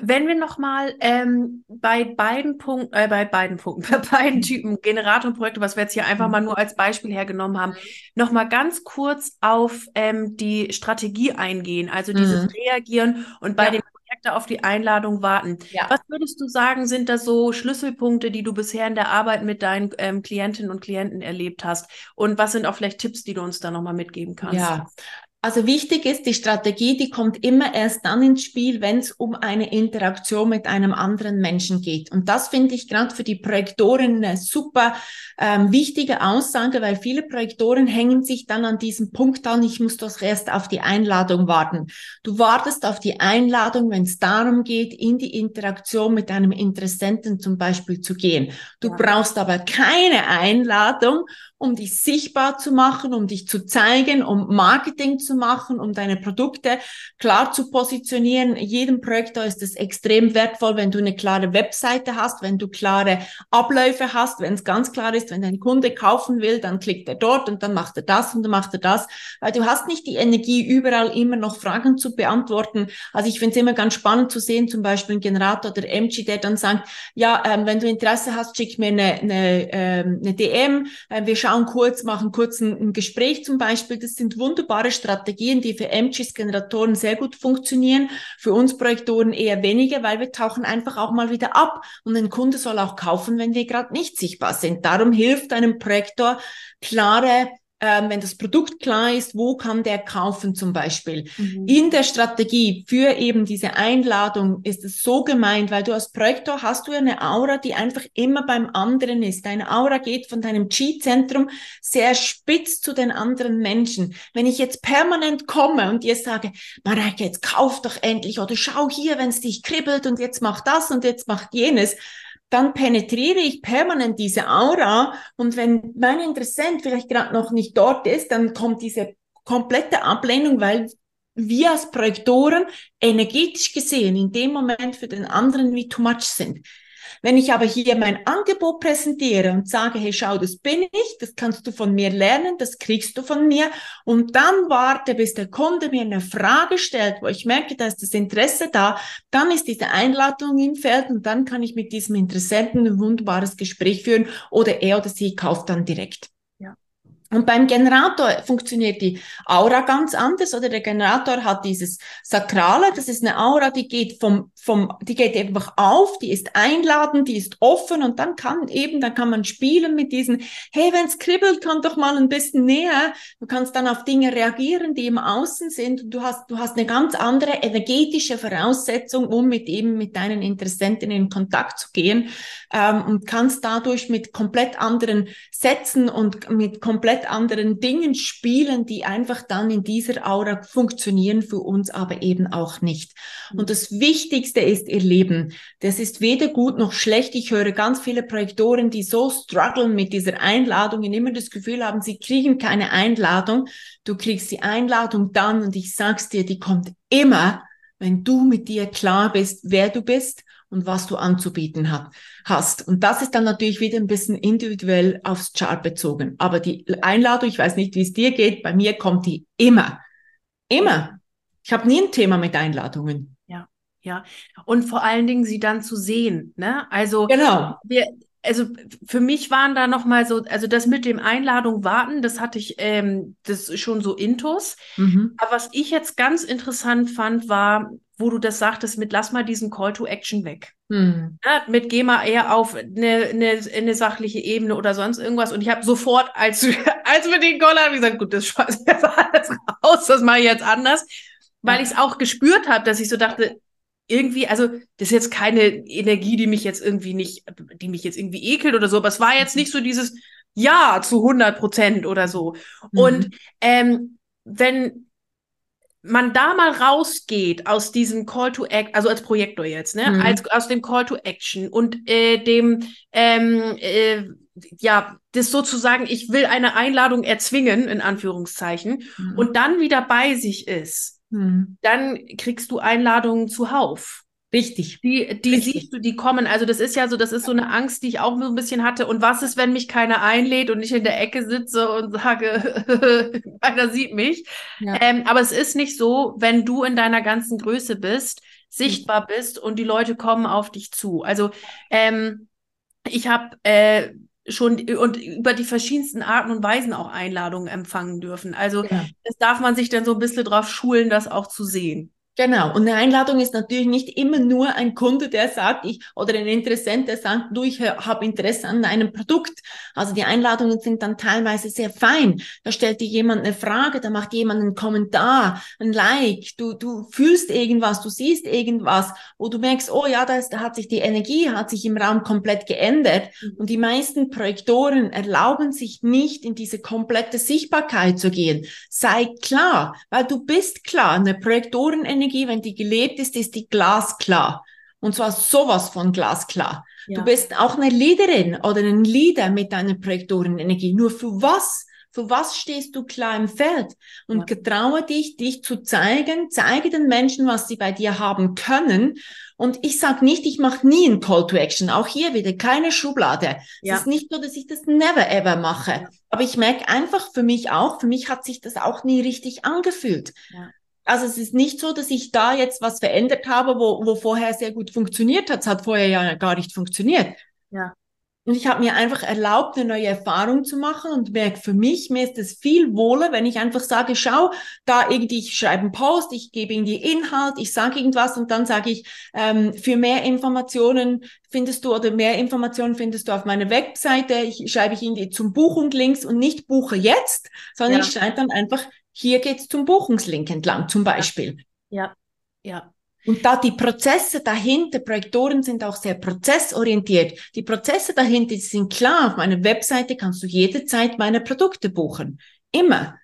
Wenn wir nochmal ähm, bei beiden Punkten, äh, bei beiden Punkten, bei beiden Typen Generator und Projekte, was wir jetzt hier einfach mal nur als Beispiel hergenommen haben, nochmal ganz kurz auf ähm, die Strategie eingehen, also dieses mhm. Reagieren und bei ja. den Projekten auf die Einladung warten. Ja. Was würdest du sagen, sind da so Schlüsselpunkte, die du bisher in der Arbeit mit deinen ähm, Klientinnen und Klienten erlebt hast? Und was sind auch vielleicht Tipps, die du uns da nochmal mitgeben kannst? Ja, also wichtig ist, die Strategie, die kommt immer erst dann ins Spiel, wenn es um eine Interaktion mit einem anderen Menschen geht. Und das finde ich gerade für die Projektoren eine super ähm, wichtige Aussage, weil viele Projektoren hängen sich dann an diesem Punkt an, ich muss doch erst auf die Einladung warten. Du wartest auf die Einladung, wenn es darum geht, in die Interaktion mit einem Interessenten zum Beispiel zu gehen. Du ja. brauchst aber keine Einladung, um dich sichtbar zu machen, um dich zu zeigen, um Marketing zu machen, um deine Produkte klar zu positionieren. Jedem Projektor ist es extrem wertvoll, wenn du eine klare Webseite hast, wenn du klare Abläufe hast, wenn es ganz klar ist, wenn dein Kunde kaufen will, dann klickt er dort und dann macht er das und dann macht er das, weil du hast nicht die Energie, überall immer noch Fragen zu beantworten. Also ich finde es immer ganz spannend zu sehen, zum Beispiel ein Generator oder MG, der dann sagt, ja, ähm, wenn du Interesse hast, schick mir eine, eine, ähm, eine DM, äh, wir schauen kurz, machen kurz ein, ein, Gespräch zum Beispiel. Das sind wunderbare Strategien, die für MGs-Generatoren sehr gut funktionieren, für uns Projektoren eher weniger, weil wir tauchen einfach auch mal wieder ab und ein Kunde soll auch kaufen, wenn wir gerade nicht sichtbar sind. Darum hilft einem Projektor klare ähm, wenn das Produkt klar ist, wo kann der kaufen zum Beispiel. Mhm. In der Strategie für eben diese Einladung ist es so gemeint, weil du als Projektor hast du eine Aura, die einfach immer beim anderen ist. Deine Aura geht von deinem Chi-Zentrum sehr spitz zu den anderen Menschen. Wenn ich jetzt permanent komme und dir sage, Mareike, jetzt kauf doch endlich oder schau hier, wenn es dich kribbelt und jetzt mach das und jetzt mach jenes, dann penetriere ich permanent diese Aura und wenn mein Interessent vielleicht gerade noch nicht dort ist, dann kommt diese komplette Ablehnung, weil wir als Projektoren energetisch gesehen in dem Moment für den anderen wie too much sind. Wenn ich aber hier mein Angebot präsentiere und sage, hey, schau, das bin ich, das kannst du von mir lernen, das kriegst du von mir und dann warte, bis der Kunde mir eine Frage stellt, wo ich merke, da ist das Interesse da, dann ist diese Einladung im Feld und dann kann ich mit diesem Interessenten ein wunderbares Gespräch führen oder er oder sie kauft dann direkt. Und beim Generator funktioniert die Aura ganz anders, oder? Der Generator hat dieses Sakrale, das ist eine Aura, die geht vom, vom, die geht einfach auf, die ist einladend, die ist offen und dann kann eben, dann kann man spielen mit diesen, hey, wenn's kribbelt, komm doch mal ein bisschen näher. Du kannst dann auf Dinge reagieren, die im Außen sind. Und du hast, du hast eine ganz andere energetische Voraussetzung, um mit eben mit deinen Interessenten in Kontakt zu gehen, ähm, und kannst dadurch mit komplett anderen Sätzen und mit komplett anderen Dingen spielen, die einfach dann in dieser Aura funktionieren, für uns aber eben auch nicht. Und mhm. das Wichtigste ist ihr Leben. Das ist weder gut noch schlecht. Ich höre ganz viele Projektoren, die so strugglen mit dieser Einladung und immer das Gefühl haben, sie kriegen keine Einladung. Du kriegst die Einladung dann und ich sag's dir, die kommt immer, wenn du mit dir klar bist, wer du bist und was du anzubieten hat, hast. Und das ist dann natürlich wieder ein bisschen individuell aufs Chart bezogen. Aber die Einladung, ich weiß nicht, wie es dir geht, bei mir kommt die immer. Immer. Ich habe nie ein Thema mit Einladungen. Ja, ja. Und vor allen Dingen sie dann zu sehen. Ne? Also genau. wir, also für mich waren da noch mal so, also das mit dem Einladung warten, das hatte ich, ähm, das schon so intus. Mhm. Aber was ich jetzt ganz interessant fand, war, wo du das sagtest, mit lass mal diesen Call to Action weg. Mhm. Ja, mit geh mal eher auf eine, eine, eine sachliche Ebene oder sonst irgendwas. Und ich habe sofort, als, als wir den Call haben, gesagt, gut, das schmeiß jetzt alles raus, das mache ich jetzt anders. Weil ja. ich es auch gespürt habe, dass ich so dachte, irgendwie, also das ist jetzt keine Energie, die mich jetzt irgendwie nicht, die mich jetzt irgendwie ekelt oder so, aber es war jetzt nicht so dieses Ja zu 100 Prozent oder so. Mhm. Und ähm, wenn man da mal rausgeht aus diesem Call to Act, also als Projektor jetzt, ne, mhm. als aus dem Call to Action und äh, dem ähm, äh, ja, das sozusagen, ich will eine Einladung erzwingen, in Anführungszeichen, mhm. und dann wieder bei sich ist, hm. dann kriegst du Einladungen zuhauf. Richtig. Die, die Richtig. siehst du, die kommen. Also das ist ja so, das ist so eine Angst, die ich auch so ein bisschen hatte. Und was ist, wenn mich keiner einlädt und ich in der Ecke sitze und sage, keiner sieht mich. Ja. Ähm, aber es ist nicht so, wenn du in deiner ganzen Größe bist, sichtbar bist und die Leute kommen auf dich zu. Also ähm, ich habe äh, schon und über die verschiedensten Arten und Weisen auch Einladungen empfangen dürfen. Also ja. das darf man sich dann so ein bisschen drauf schulen, das auch zu sehen. Genau. Und eine Einladung ist natürlich nicht immer nur ein Kunde, der sagt, ich, oder ein Interessent, der sagt, du, ich habe Interesse an einem Produkt. Also die Einladungen sind dann teilweise sehr fein. Da stellt dir jemand eine Frage, da macht jemand einen Kommentar, ein Like, du, du fühlst irgendwas, du siehst irgendwas, wo du merkst, oh ja, da, ist, da hat sich die Energie, hat sich im Raum komplett geändert. Mhm. Und die meisten Projektoren erlauben sich nicht, in diese komplette Sichtbarkeit zu gehen. Sei klar, weil du bist klar, eine Projektorenenergie Energie, wenn die gelebt ist, ist die glasklar. Und zwar sowas von glasklar. Ja. Du bist auch eine Leaderin oder ein Leader mit deiner Projektorenenergie. Nur für was? Für was stehst du klar im Feld? Und ja. getraue dich, dich zu zeigen, zeige den Menschen, was sie bei dir haben können. Und ich sage nicht, ich mache nie ein Call to Action. Auch hier wieder keine Schublade. Ja. Es ist nicht so, dass ich das never ever mache. Ja. Aber ich merke einfach für mich auch, für mich hat sich das auch nie richtig angefühlt. Ja. Also es ist nicht so, dass ich da jetzt was verändert habe, wo, wo vorher sehr gut funktioniert hat. Es hat vorher ja gar nicht funktioniert. Ja. Und ich habe mir einfach erlaubt, eine neue Erfahrung zu machen und merke für mich, mir ist es viel wohler, wenn ich einfach sage, schau, da irgendwie, ich schreibe einen Post, ich gebe irgendwie Inhalt, ich sage irgendwas und dann sage ich, ähm, für mehr Informationen findest du oder mehr Informationen findest du auf meiner Webseite, ich schreibe ich irgendwie zum Buchungslinks und nicht buche jetzt, sondern ja. ich schreibe dann einfach, hier geht's zum Buchungslink entlang zum Beispiel. Ja, ja. Und da die Prozesse dahinter, Projektoren sind auch sehr prozessorientiert. Die Prozesse dahinter sind klar. Auf meiner Webseite kannst du jederzeit meine Produkte buchen. Immer.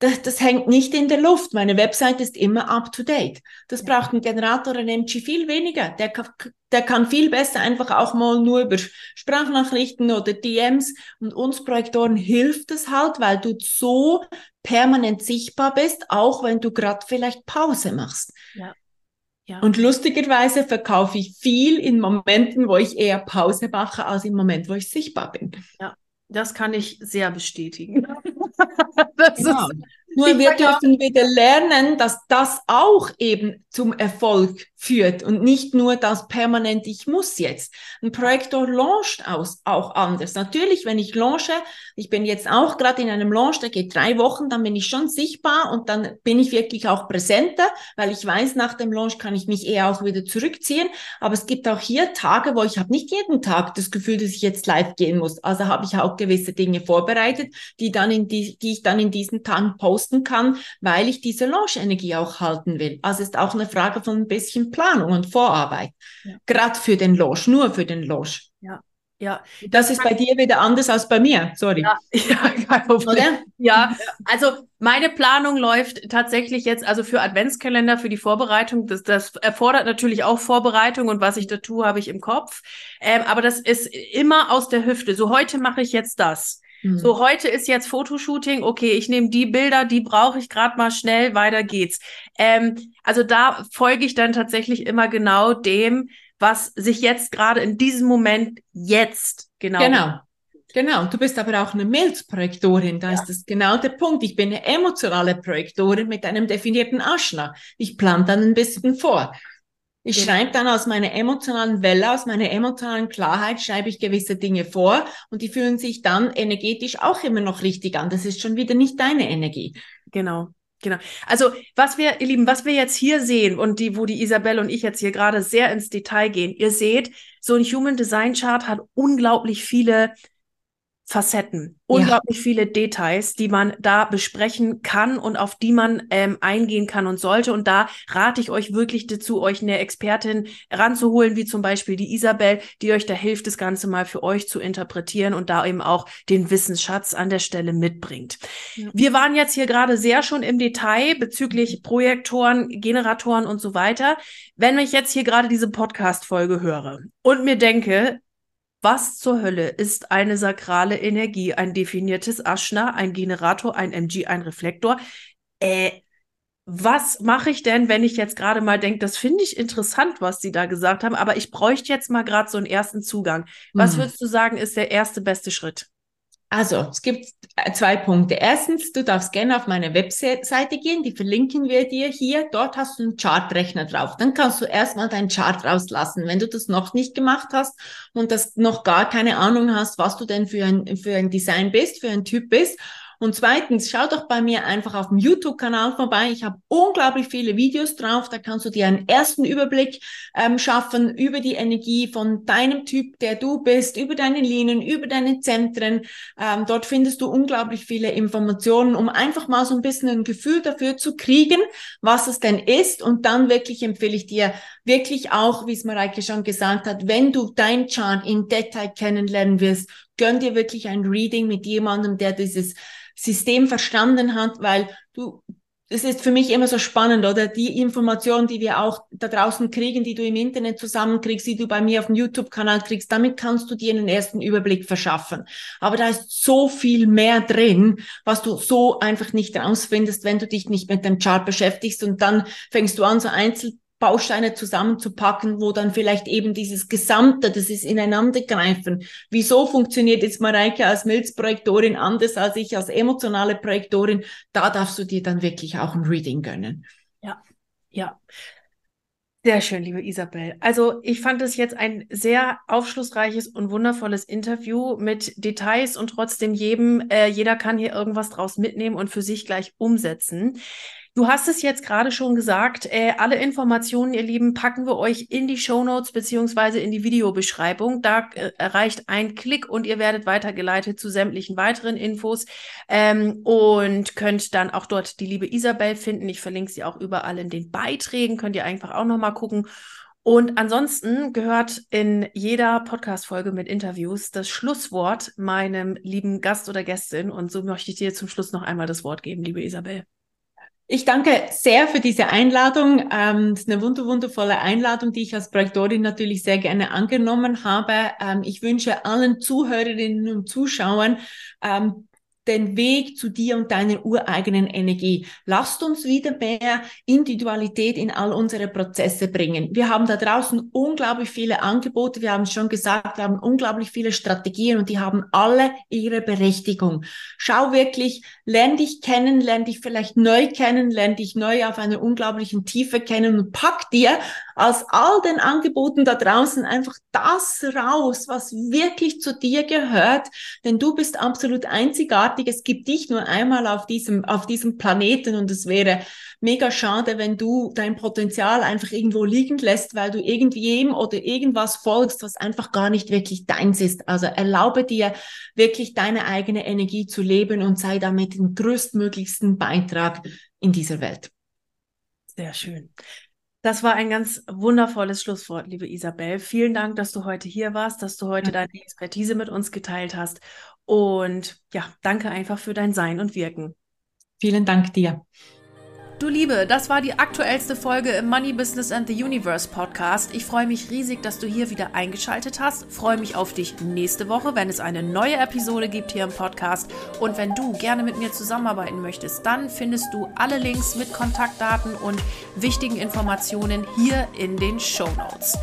Das, das hängt nicht in der Luft. Meine Webseite ist immer up to date. Das ja. braucht ein Generator, ein MG viel weniger. Der, der kann viel besser einfach auch mal nur über Sprachnachrichten oder DMs und uns Projektoren hilft es halt, weil du so permanent sichtbar bist, auch wenn du gerade vielleicht Pause machst. Ja. Ja. Und lustigerweise verkaufe ich viel in Momenten, wo ich eher Pause mache, als im Moment, wo ich sichtbar bin. Ja, das kann ich sehr bestätigen. genau. nur wir dürfen wieder lernen, dass das auch eben zum Erfolg führt und nicht nur das permanent, ich muss jetzt. Ein Projektor launcht aus, auch anders. Natürlich, wenn ich launche, ich bin jetzt auch gerade in einem Launch, der geht drei Wochen, dann bin ich schon sichtbar und dann bin ich wirklich auch präsenter, weil ich weiß, nach dem Launch kann ich mich eher auch wieder zurückziehen. Aber es gibt auch hier Tage, wo ich habe nicht jeden Tag das Gefühl, dass ich jetzt live gehen muss. Also habe ich auch gewisse Dinge vorbereitet, die dann in die, die ich dann in diesen Tagen posten kann, weil ich diese Launch-Energie auch halten will. Also ist auch eine Frage von ein bisschen Planung und Vorarbeit. Ja. Gerade für den Launch, nur für den Launch. Ja. Ja, das ist bei dir wieder anders als bei mir. Sorry. Ja, ja Problem. Ja, also meine Planung läuft tatsächlich jetzt, also für Adventskalender, für die Vorbereitung. Das, das erfordert natürlich auch Vorbereitung und was ich da tue, habe ich im Kopf. Ähm, aber das ist immer aus der Hüfte. So heute mache ich jetzt das. Mhm. So, heute ist jetzt Fotoshooting, okay, ich nehme die Bilder, die brauche ich gerade mal schnell, weiter geht's. Ähm, also da folge ich dann tatsächlich immer genau dem, was sich jetzt gerade in diesem Moment jetzt genau. Genau. Genau, du bist aber auch eine Mails-Projektorin, da ja. ist das genau der Punkt. Ich bin eine emotionale Projektorin mit einem definierten Aschna. Ich plane dann ein bisschen vor. Ich genau. schreibe dann aus meiner emotionalen Welle, aus meiner emotionalen Klarheit, schreibe ich gewisse Dinge vor und die fühlen sich dann energetisch auch immer noch richtig an. Das ist schon wieder nicht deine Energie. Genau. Genau. Also, was wir, ihr Lieben, was wir jetzt hier sehen und die, wo die Isabelle und ich jetzt hier gerade sehr ins Detail gehen, ihr seht, so ein Human Design Chart hat unglaublich viele Facetten, unglaublich ja. viele Details, die man da besprechen kann und auf die man ähm, eingehen kann und sollte. Und da rate ich euch wirklich dazu, euch eine Expertin ranzuholen, wie zum Beispiel die Isabel, die euch da hilft, das Ganze mal für euch zu interpretieren und da eben auch den Wissensschatz an der Stelle mitbringt. Ja. Wir waren jetzt hier gerade sehr schon im Detail bezüglich Projektoren, Generatoren und so weiter. Wenn ich jetzt hier gerade diese Podcast-Folge höre und mir denke, was zur Hölle ist eine sakrale Energie? Ein definiertes Aschna, ein Generator, ein MG, ein Reflektor. Äh, was mache ich denn, wenn ich jetzt gerade mal denke, das finde ich interessant, was Sie da gesagt haben, aber ich bräuchte jetzt mal gerade so einen ersten Zugang. Was mhm. würdest du sagen, ist der erste beste Schritt? Also, es gibt äh, zwei Punkte. Erstens, du darfst gerne auf meine Webseite gehen, die verlinken wir dir hier. Dort hast du einen Chartrechner drauf. Dann kannst du erstmal deinen Chart rauslassen. Wenn du das noch nicht gemacht hast und das noch gar keine Ahnung hast, was du denn für ein, für ein Design bist, für ein Typ bist und zweitens, schau doch bei mir einfach auf dem YouTube-Kanal vorbei. Ich habe unglaublich viele Videos drauf. Da kannst du dir einen ersten Überblick ähm, schaffen über die Energie von deinem Typ, der du bist, über deine Linien, über deine Zentren. Ähm, dort findest du unglaublich viele Informationen, um einfach mal so ein bisschen ein Gefühl dafür zu kriegen, was es denn ist. Und dann wirklich empfehle ich dir wirklich auch, wie es Mareike schon gesagt hat, wenn du dein Chart in Detail kennenlernen wirst, gönn dir wirklich ein Reading mit jemandem, der dieses System verstanden hat, weil du, das ist für mich immer so spannend, oder? Die Informationen, die wir auch da draußen kriegen, die du im Internet zusammenkriegst, die du bei mir auf dem YouTube-Kanal kriegst, damit kannst du dir einen ersten Überblick verschaffen. Aber da ist so viel mehr drin, was du so einfach nicht rausfindest, wenn du dich nicht mit dem Chart beschäftigst und dann fängst du an, so einzeln Bausteine zusammenzupacken, wo dann vielleicht eben dieses Gesamte, das ist ineinandergreifen. Wieso funktioniert jetzt Mareike als Milzprojektorin anders als ich als emotionale Projektorin? Da darfst du dir dann wirklich auch ein Reading gönnen. Ja, ja. Sehr schön, liebe Isabel. Also ich fand es jetzt ein sehr aufschlussreiches und wundervolles Interview mit Details und trotzdem jedem, äh, jeder kann hier irgendwas draus mitnehmen und für sich gleich umsetzen. Du hast es jetzt gerade schon gesagt, äh, alle Informationen, ihr Lieben, packen wir euch in die Show Notes beziehungsweise in die Videobeschreibung. Da äh, erreicht ein Klick und ihr werdet weitergeleitet zu sämtlichen weiteren Infos ähm, und könnt dann auch dort die liebe Isabel finden. Ich verlinke sie auch überall in den Beiträgen, könnt ihr einfach auch nochmal gucken. Und ansonsten gehört in jeder Podcast-Folge mit Interviews das Schlusswort meinem lieben Gast oder Gästin. Und so möchte ich dir zum Schluss noch einmal das Wort geben, liebe Isabel. Ich danke sehr für diese Einladung. Ähm, das ist eine wundervolle Einladung, die ich als Projektorin natürlich sehr gerne angenommen habe. Ähm, ich wünsche allen Zuhörerinnen und Zuschauern ähm, den Weg zu dir und deiner ureigenen Energie. Lasst uns wieder mehr Individualität in all unsere Prozesse bringen. Wir haben da draußen unglaublich viele Angebote. Wir haben es schon gesagt, wir haben unglaublich viele Strategien und die haben alle ihre Berechtigung. Schau wirklich, lern dich kennen, lern dich vielleicht neu kennen, lern dich neu auf einer unglaublichen Tiefe kennen und pack dir aus all den Angeboten da draußen einfach das raus, was wirklich zu dir gehört, denn du bist absolut einzigartig. Es gibt dich nur einmal auf diesem, auf diesem Planeten und es wäre mega schade, wenn du dein Potenzial einfach irgendwo liegen lässt, weil du irgendwem oder irgendwas folgst, was einfach gar nicht wirklich deins ist. Also erlaube dir wirklich deine eigene Energie zu leben und sei damit den größtmöglichsten Beitrag in dieser Welt. Sehr schön. Das war ein ganz wundervolles Schlusswort, liebe Isabel. Vielen Dank, dass du heute hier warst, dass du heute deine Expertise mit uns geteilt hast. Und ja, danke einfach für dein Sein und Wirken. Vielen Dank dir. Du Liebe, das war die aktuellste Folge im Money Business and the Universe Podcast. Ich freue mich riesig, dass du hier wieder eingeschaltet hast. Freue mich auf dich nächste Woche, wenn es eine neue Episode gibt hier im Podcast. Und wenn du gerne mit mir zusammenarbeiten möchtest, dann findest du alle Links mit Kontaktdaten und wichtigen Informationen hier in den Show Notes.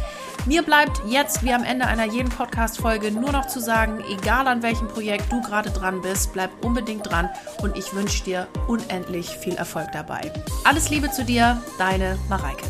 Mir bleibt jetzt wie am Ende einer jeden Podcast-Folge nur noch zu sagen, egal an welchem Projekt du gerade dran bist, bleib unbedingt dran und ich wünsche dir unendlich viel Erfolg dabei. Alles Liebe zu dir, deine Mareike.